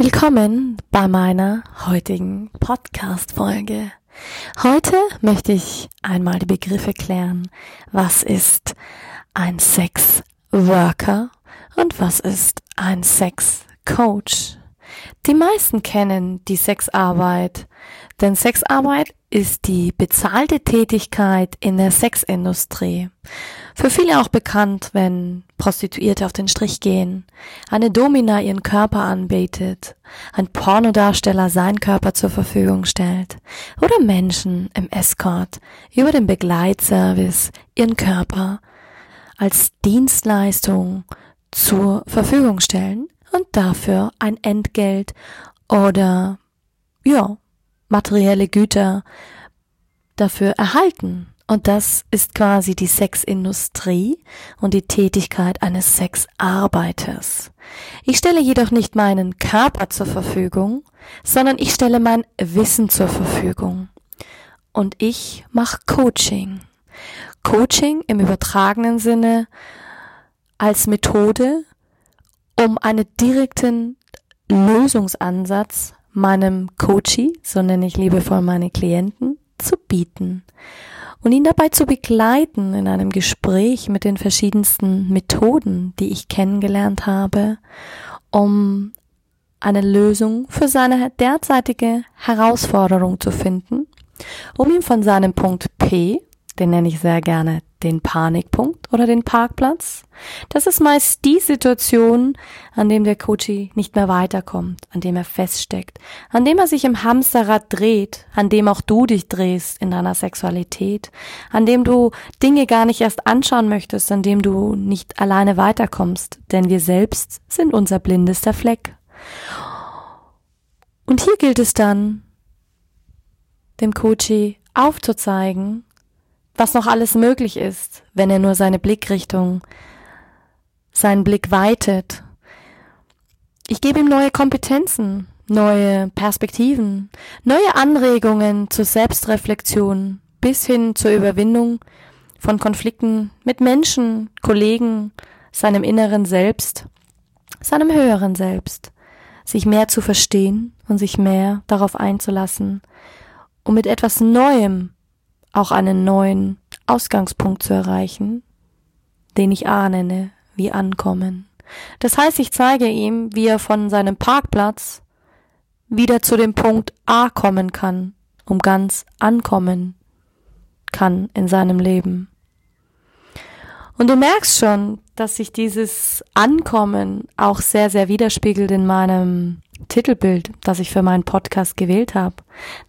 Willkommen bei meiner heutigen Podcast-Folge. Heute möchte ich einmal die Begriffe klären. Was ist ein Sex-Worker und was ist ein Sex-Coach? Die meisten kennen die Sexarbeit, denn Sexarbeit ist die bezahlte Tätigkeit in der Sexindustrie. Für viele auch bekannt, wenn Prostituierte auf den Strich gehen, eine Domina ihren Körper anbetet, ein Pornodarsteller seinen Körper zur Verfügung stellt oder Menschen im Escort über den Begleitservice ihren Körper als Dienstleistung zur Verfügung stellen und dafür ein Entgelt oder ja, materielle Güter dafür erhalten. Und das ist quasi die Sexindustrie und die Tätigkeit eines Sexarbeiters. Ich stelle jedoch nicht meinen Körper zur Verfügung, sondern ich stelle mein Wissen zur Verfügung. Und ich mache Coaching. Coaching im übertragenen Sinne als Methode, um einen direkten Lösungsansatz meinem Coachie, so nenne ich liebevoll meine Klienten, zu bieten und ihn dabei zu begleiten in einem Gespräch mit den verschiedensten Methoden, die ich kennengelernt habe, um eine Lösung für seine derzeitige Herausforderung zu finden, um ihn von seinem Punkt P, den nenne ich sehr gerne den Panikpunkt oder den Parkplatz. Das ist meist die Situation, an dem der Coachie nicht mehr weiterkommt, an dem er feststeckt, an dem er sich im Hamsterrad dreht, an dem auch du dich drehst in deiner Sexualität, an dem du Dinge gar nicht erst anschauen möchtest, an dem du nicht alleine weiterkommst, denn wir selbst sind unser blindester Fleck. Und hier gilt es dann, dem Coachie aufzuzeigen, was noch alles möglich ist, wenn er nur seine Blickrichtung, seinen Blick weitet. Ich gebe ihm neue Kompetenzen, neue Perspektiven, neue Anregungen zur Selbstreflexion bis hin zur Überwindung von Konflikten mit Menschen, Kollegen, seinem inneren Selbst, seinem höheren Selbst, sich mehr zu verstehen und sich mehr darauf einzulassen, um mit etwas Neuem auch einen neuen Ausgangspunkt zu erreichen, den ich A nenne, wie ankommen. Das heißt, ich zeige ihm, wie er von seinem Parkplatz wieder zu dem Punkt A kommen kann, um ganz ankommen kann in seinem Leben. Und du merkst schon, dass sich dieses Ankommen auch sehr, sehr widerspiegelt in meinem Titelbild, das ich für meinen Podcast gewählt habe.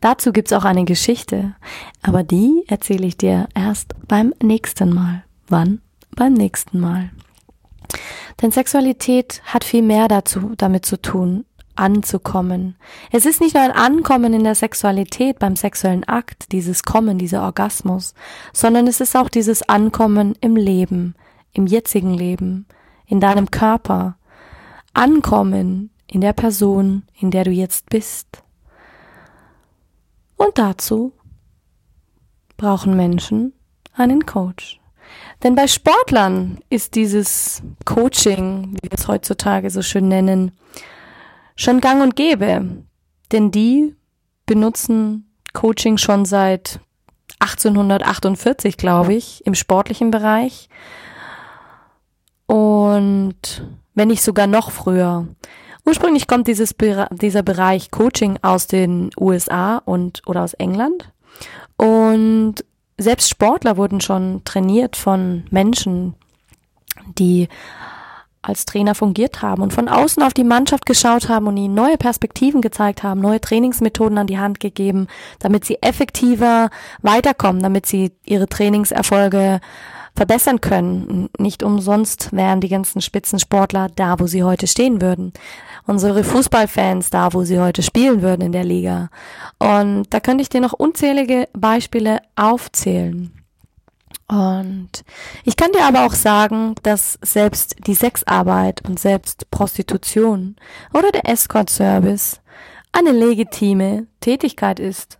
Dazu gibt's auch eine Geschichte, aber die erzähle ich dir erst beim nächsten Mal. Wann? Beim nächsten Mal. Denn Sexualität hat viel mehr dazu, damit zu tun, anzukommen. Es ist nicht nur ein Ankommen in der Sexualität beim sexuellen Akt, dieses Kommen, dieser Orgasmus, sondern es ist auch dieses Ankommen im Leben, im jetzigen Leben, in deinem Körper. Ankommen in der Person, in der du jetzt bist. Und dazu brauchen Menschen einen Coach. Denn bei Sportlern ist dieses Coaching, wie wir es heutzutage so schön nennen, schon gang und gäbe. Denn die benutzen Coaching schon seit 1848, glaube ich, im sportlichen Bereich. Und wenn nicht sogar noch früher. Ursprünglich kommt dieses, dieser Bereich Coaching aus den USA und oder aus England. Und selbst Sportler wurden schon trainiert von Menschen, die als Trainer fungiert haben und von außen auf die Mannschaft geschaut haben und ihnen neue Perspektiven gezeigt haben, neue Trainingsmethoden an die Hand gegeben, damit sie effektiver weiterkommen, damit sie ihre Trainingserfolge verbessern können. Nicht umsonst wären die ganzen Spitzensportler da, wo sie heute stehen würden. Unsere Fußballfans da, wo sie heute spielen würden in der Liga. Und da könnte ich dir noch unzählige Beispiele aufzählen. Und ich kann dir aber auch sagen, dass selbst die Sexarbeit und selbst Prostitution oder der Escort-Service eine legitime Tätigkeit ist.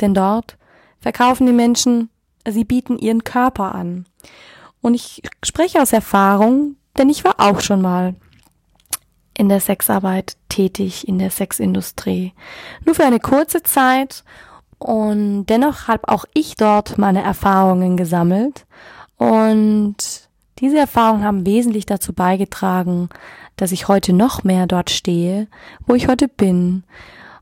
Denn dort verkaufen die Menschen, sie bieten ihren Körper an. Und ich spreche aus Erfahrung, denn ich war auch schon mal in der Sexarbeit tätig, in der Sexindustrie. Nur für eine kurze Zeit und dennoch habe auch ich dort meine Erfahrungen gesammelt. Und diese Erfahrungen haben wesentlich dazu beigetragen, dass ich heute noch mehr dort stehe, wo ich heute bin.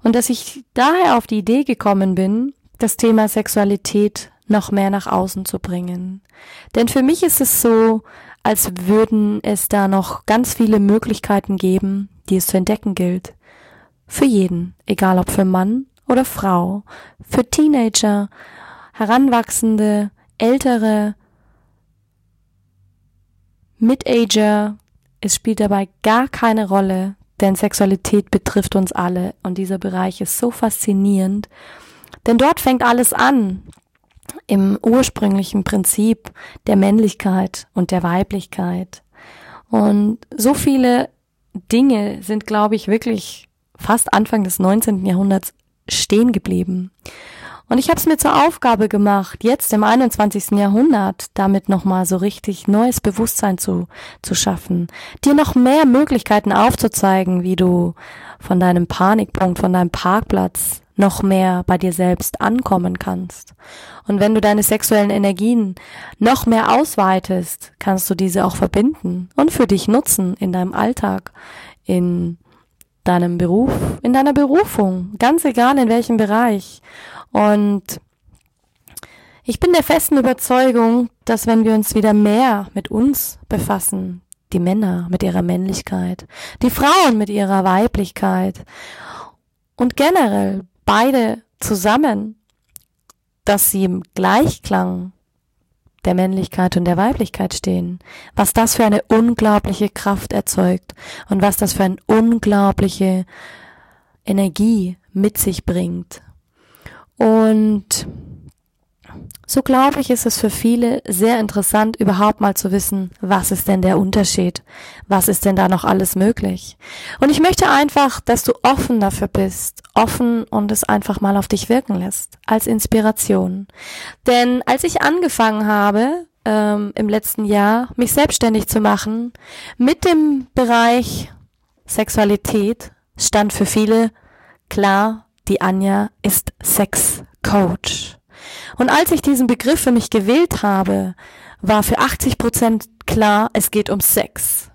Und dass ich daher auf die Idee gekommen bin, das Thema Sexualität noch mehr nach außen zu bringen. Denn für mich ist es so, als würden es da noch ganz viele Möglichkeiten geben, die es zu entdecken gilt. Für jeden, egal ob für Mann oder Frau, für Teenager, Heranwachsende, Ältere, Mid-Ager, es spielt dabei gar keine Rolle, denn Sexualität betrifft uns alle. Und dieser Bereich ist so faszinierend, denn dort fängt alles an im ursprünglichen Prinzip der Männlichkeit und der Weiblichkeit. Und so viele Dinge sind, glaube ich, wirklich fast Anfang des 19. Jahrhunderts stehen geblieben. Und ich habe es mir zur Aufgabe gemacht, jetzt im 21. Jahrhundert damit nochmal so richtig neues Bewusstsein zu, zu schaffen, dir noch mehr Möglichkeiten aufzuzeigen, wie du von deinem Panikpunkt, von deinem Parkplatz noch mehr bei dir selbst ankommen kannst. Und wenn du deine sexuellen Energien noch mehr ausweitest, kannst du diese auch verbinden und für dich nutzen in deinem Alltag, in deinem Beruf, in deiner Berufung, ganz egal in welchem Bereich. Und ich bin der festen Überzeugung, dass wenn wir uns wieder mehr mit uns befassen, die Männer mit ihrer Männlichkeit, die Frauen mit ihrer Weiblichkeit und generell beide zusammen, dass sie im Gleichklang der Männlichkeit und der Weiblichkeit stehen, was das für eine unglaubliche Kraft erzeugt und was das für eine unglaubliche Energie mit sich bringt. Und so glaube ich, ist es für viele sehr interessant, überhaupt mal zu wissen, was ist denn der Unterschied? Was ist denn da noch alles möglich? Und ich möchte einfach, dass du offen dafür bist, offen und es einfach mal auf dich wirken lässt, als Inspiration. Denn als ich angefangen habe, ähm, im letzten Jahr, mich selbstständig zu machen, mit dem Bereich Sexualität, stand für viele klar, die Anja ist Sexcoach. Und als ich diesen Begriff für mich gewählt habe, war für 80 Prozent klar, es geht um Sex.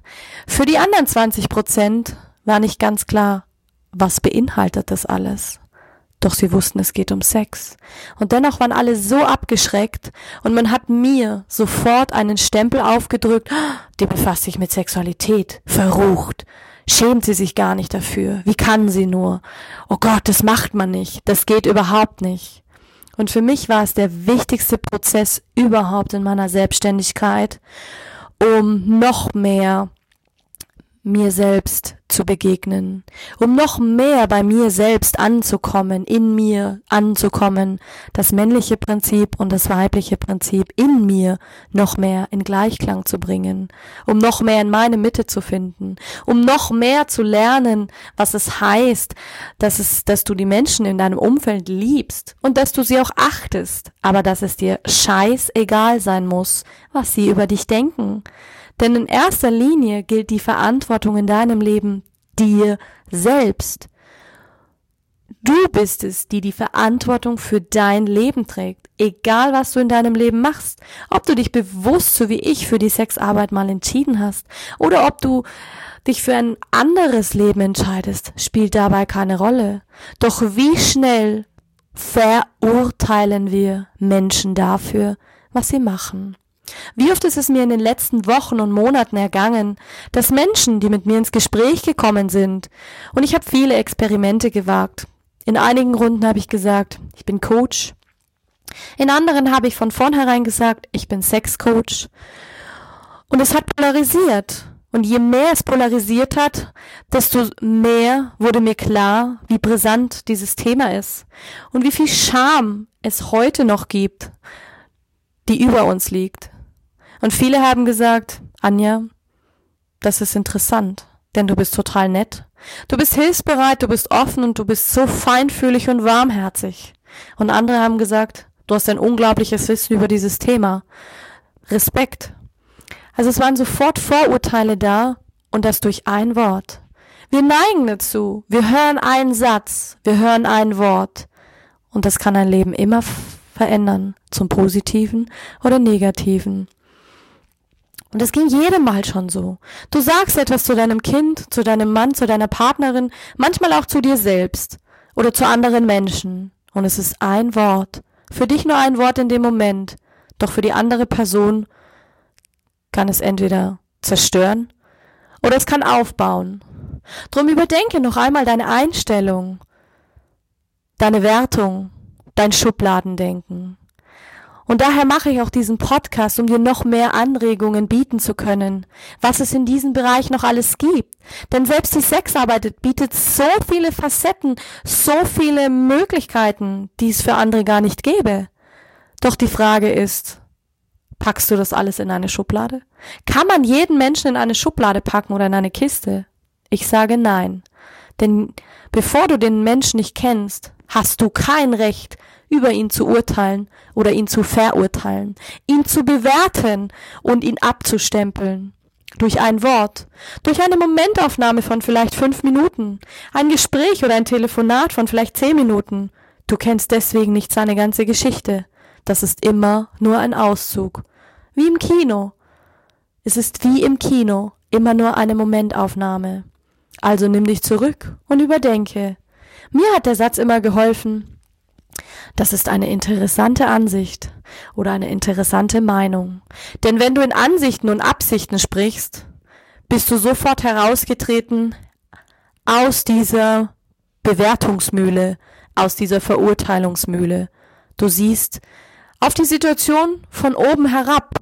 Für die anderen 20 Prozent war nicht ganz klar, was beinhaltet das alles. Doch sie wussten, es geht um Sex. Und dennoch waren alle so abgeschreckt und man hat mir sofort einen Stempel aufgedrückt, die befasst sich mit Sexualität, verrucht. Schämt sie sich gar nicht dafür. Wie kann sie nur? Oh Gott, das macht man nicht. Das geht überhaupt nicht. Und für mich war es der wichtigste Prozess überhaupt in meiner Selbstständigkeit, um noch mehr mir selbst zu begegnen, um noch mehr bei mir selbst anzukommen, in mir anzukommen, das männliche Prinzip und das weibliche Prinzip in mir noch mehr in Gleichklang zu bringen, um noch mehr in meine Mitte zu finden, um noch mehr zu lernen, was es heißt, dass es, dass du die Menschen in deinem Umfeld liebst und dass du sie auch achtest, aber dass es dir scheißegal sein muss, was sie über dich denken denn in erster Linie gilt die Verantwortung in deinem Leben dir selbst. Du bist es, die die Verantwortung für dein Leben trägt, egal was du in deinem Leben machst. Ob du dich bewusst, so wie ich, für die Sexarbeit mal entschieden hast oder ob du dich für ein anderes Leben entscheidest, spielt dabei keine Rolle. Doch wie schnell verurteilen wir Menschen dafür, was sie machen. Wie oft ist es mir in den letzten Wochen und Monaten ergangen, dass Menschen, die mit mir ins Gespräch gekommen sind, und ich habe viele Experimente gewagt. In einigen Runden habe ich gesagt, ich bin Coach, In anderen habe ich von vornherein gesagt, ich bin Sexcoach. Und es hat polarisiert. Und je mehr es polarisiert hat, desto mehr wurde mir klar, wie brisant dieses Thema ist und wie viel Scham es heute noch gibt, die über uns liegt. Und viele haben gesagt, Anja, das ist interessant, denn du bist total nett. Du bist hilfsbereit, du bist offen und du bist so feinfühlig und warmherzig. Und andere haben gesagt, du hast ein unglaubliches Wissen über dieses Thema. Respekt. Also es waren sofort Vorurteile da und das durch ein Wort. Wir neigen dazu. Wir hören einen Satz, wir hören ein Wort und das kann ein Leben immer verändern, zum Positiven oder Negativen. Und es ging jedem Mal schon so. Du sagst etwas zu deinem Kind, zu deinem Mann, zu deiner Partnerin, manchmal auch zu dir selbst oder zu anderen Menschen. Und es ist ein Wort. Für dich nur ein Wort in dem Moment. Doch für die andere Person kann es entweder zerstören oder es kann aufbauen. Drum überdenke noch einmal deine Einstellung, deine Wertung, dein Schubladendenken. Und daher mache ich auch diesen Podcast, um dir noch mehr Anregungen bieten zu können, was es in diesem Bereich noch alles gibt. Denn selbst die Sexarbeit bietet so viele Facetten, so viele Möglichkeiten, die es für andere gar nicht gäbe. Doch die Frage ist, Packst du das alles in eine Schublade? Kann man jeden Menschen in eine Schublade packen oder in eine Kiste? Ich sage nein. Denn bevor du den Menschen nicht kennst, hast du kein Recht, über ihn zu urteilen oder ihn zu verurteilen, ihn zu bewerten und ihn abzustempeln. Durch ein Wort, durch eine Momentaufnahme von vielleicht fünf Minuten, ein Gespräch oder ein Telefonat von vielleicht zehn Minuten. Du kennst deswegen nicht seine ganze Geschichte. Das ist immer nur ein Auszug. Wie im Kino. Es ist wie im Kino, immer nur eine Momentaufnahme. Also nimm dich zurück und überdenke. Mir hat der Satz immer geholfen. Das ist eine interessante Ansicht oder eine interessante Meinung. Denn wenn du in Ansichten und Absichten sprichst, bist du sofort herausgetreten aus dieser Bewertungsmühle, aus dieser Verurteilungsmühle. Du siehst, auf die Situation von oben herab.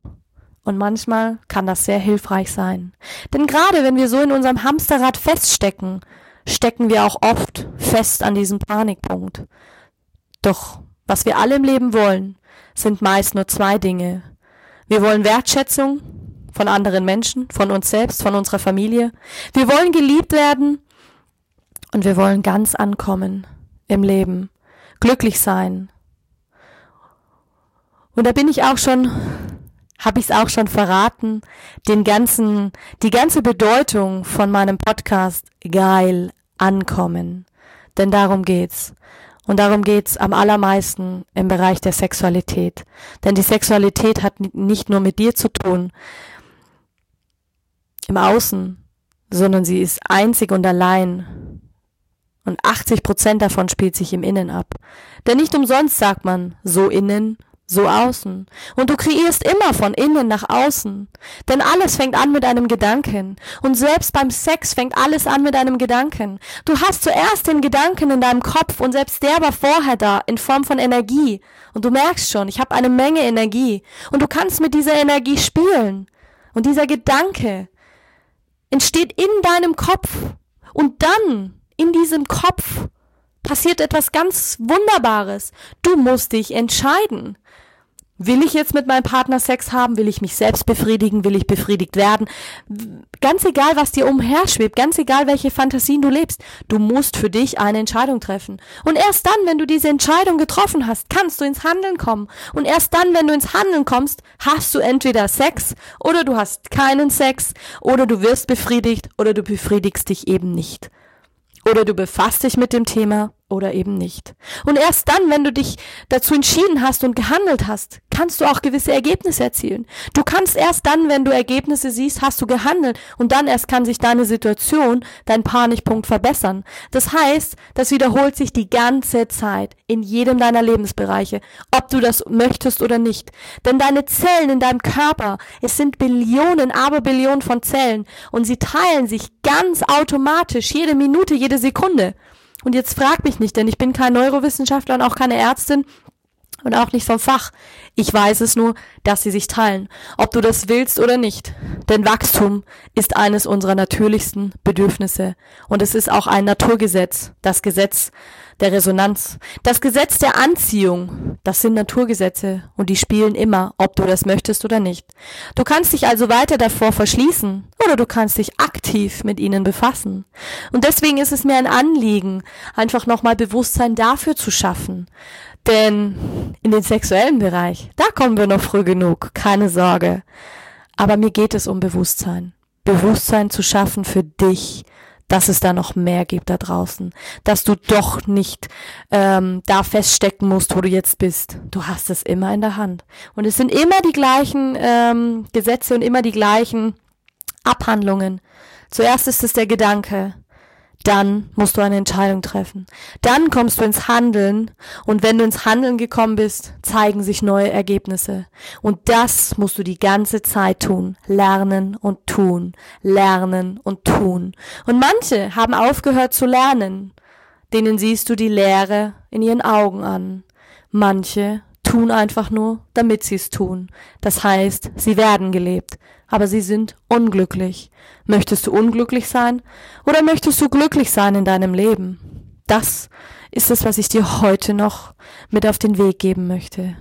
Und manchmal kann das sehr hilfreich sein. Denn gerade wenn wir so in unserem Hamsterrad feststecken, stecken wir auch oft fest an diesem Panikpunkt. Doch was wir alle im Leben wollen, sind meist nur zwei Dinge. Wir wollen Wertschätzung von anderen Menschen, von uns selbst, von unserer Familie. Wir wollen geliebt werden und wir wollen ganz ankommen im Leben, glücklich sein, und da bin ich auch schon, habe ich es auch schon verraten, den ganzen, die ganze Bedeutung von meinem Podcast geil ankommen. Denn darum geht's. Und darum geht's am allermeisten im Bereich der Sexualität. Denn die Sexualität hat nicht nur mit dir zu tun im Außen, sondern sie ist einzig und allein. Und 80 Prozent davon spielt sich im Innen ab. Denn nicht umsonst sagt man so innen so außen. Und du kreierst immer von innen nach außen. Denn alles fängt an mit einem Gedanken. Und selbst beim Sex fängt alles an mit einem Gedanken. Du hast zuerst den Gedanken in deinem Kopf und selbst der war vorher da in Form von Energie. Und du merkst schon, ich habe eine Menge Energie. Und du kannst mit dieser Energie spielen. Und dieser Gedanke entsteht in deinem Kopf. Und dann in diesem Kopf passiert etwas ganz Wunderbares. Du musst dich entscheiden. Will ich jetzt mit meinem Partner Sex haben? Will ich mich selbst befriedigen? Will ich befriedigt werden? Ganz egal, was dir umherschwebt, ganz egal, welche Fantasien du lebst, du musst für dich eine Entscheidung treffen. Und erst dann, wenn du diese Entscheidung getroffen hast, kannst du ins Handeln kommen. Und erst dann, wenn du ins Handeln kommst, hast du entweder Sex oder du hast keinen Sex oder du wirst befriedigt oder du befriedigst dich eben nicht. Oder du befasst dich mit dem Thema oder eben nicht. Und erst dann, wenn du dich dazu entschieden hast und gehandelt hast, kannst du auch gewisse Ergebnisse erzielen. Du kannst erst dann, wenn du Ergebnisse siehst, hast du gehandelt und dann erst kann sich deine Situation, dein Panikpunkt verbessern. Das heißt, das wiederholt sich die ganze Zeit in jedem deiner Lebensbereiche, ob du das möchtest oder nicht. Denn deine Zellen in deinem Körper, es sind Billionen, aber Billionen von Zellen und sie teilen sich ganz automatisch jede Minute, jede Sekunde. Und jetzt frag mich nicht, denn ich bin kein Neurowissenschaftler und auch keine Ärztin. Und auch nicht vom Fach. Ich weiß es nur, dass sie sich teilen, ob du das willst oder nicht. Denn Wachstum ist eines unserer natürlichsten Bedürfnisse und es ist auch ein Naturgesetz, das Gesetz der Resonanz, das Gesetz der Anziehung. Das sind Naturgesetze und die spielen immer, ob du das möchtest oder nicht. Du kannst dich also weiter davor verschließen oder du kannst dich aktiv mit ihnen befassen. Und deswegen ist es mir ein Anliegen, einfach nochmal Bewusstsein dafür zu schaffen, denn in den sexuellen Bereich, da kommen wir noch früh genug, keine Sorge. Aber mir geht es um Bewusstsein. Bewusstsein zu schaffen für dich, dass es da noch mehr gibt da draußen, dass du doch nicht ähm, da feststecken musst, wo du jetzt bist. Du hast es immer in der Hand. Und es sind immer die gleichen ähm, Gesetze und immer die gleichen Abhandlungen. Zuerst ist es der Gedanke, dann musst du eine Entscheidung treffen. Dann kommst du ins Handeln und wenn du ins Handeln gekommen bist, zeigen sich neue Ergebnisse. Und das musst du die ganze Zeit tun. Lernen und tun. Lernen und tun. Und manche haben aufgehört zu lernen. Denen siehst du die Leere in ihren Augen an. Manche tun einfach nur, damit sie es tun. Das heißt, sie werden gelebt aber sie sind unglücklich. Möchtest du unglücklich sein oder möchtest du glücklich sein in deinem Leben? Das ist es, was ich dir heute noch mit auf den Weg geben möchte.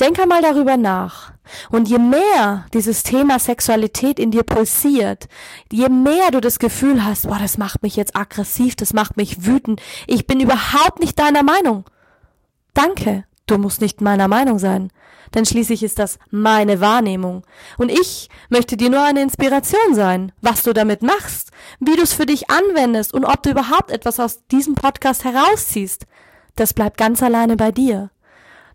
Denk einmal darüber nach. Und je mehr dieses Thema Sexualität in dir pulsiert, je mehr du das Gefühl hast, boah, das macht mich jetzt aggressiv, das macht mich wütend, ich bin überhaupt nicht deiner Meinung. Danke, du musst nicht meiner Meinung sein denn schließlich ist das meine Wahrnehmung. Und ich möchte dir nur eine Inspiration sein, was du damit machst, wie du es für dich anwendest und ob du überhaupt etwas aus diesem Podcast herausziehst. Das bleibt ganz alleine bei dir.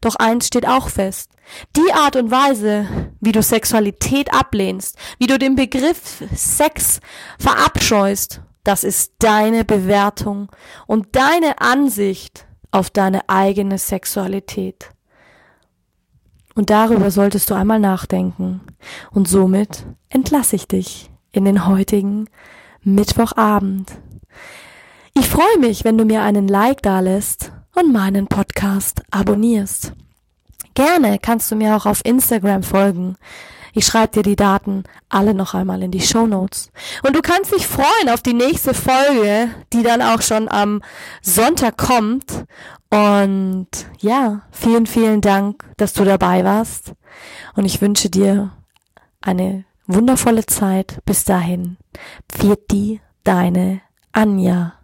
Doch eins steht auch fest. Die Art und Weise, wie du Sexualität ablehnst, wie du den Begriff Sex verabscheust, das ist deine Bewertung und deine Ansicht auf deine eigene Sexualität. Und darüber solltest du einmal nachdenken. Und somit entlasse ich dich in den heutigen Mittwochabend. Ich freue mich, wenn du mir einen Like dalässt und meinen Podcast abonnierst. Gerne kannst du mir auch auf Instagram folgen. Ich schreibe dir die Daten alle noch einmal in die Show Notes. Und du kannst dich freuen auf die nächste Folge, die dann auch schon am Sonntag kommt. Und ja, vielen, vielen Dank, dass du dabei warst. Und ich wünsche dir eine wundervolle Zeit. Bis dahin. Pfiat deine Anja.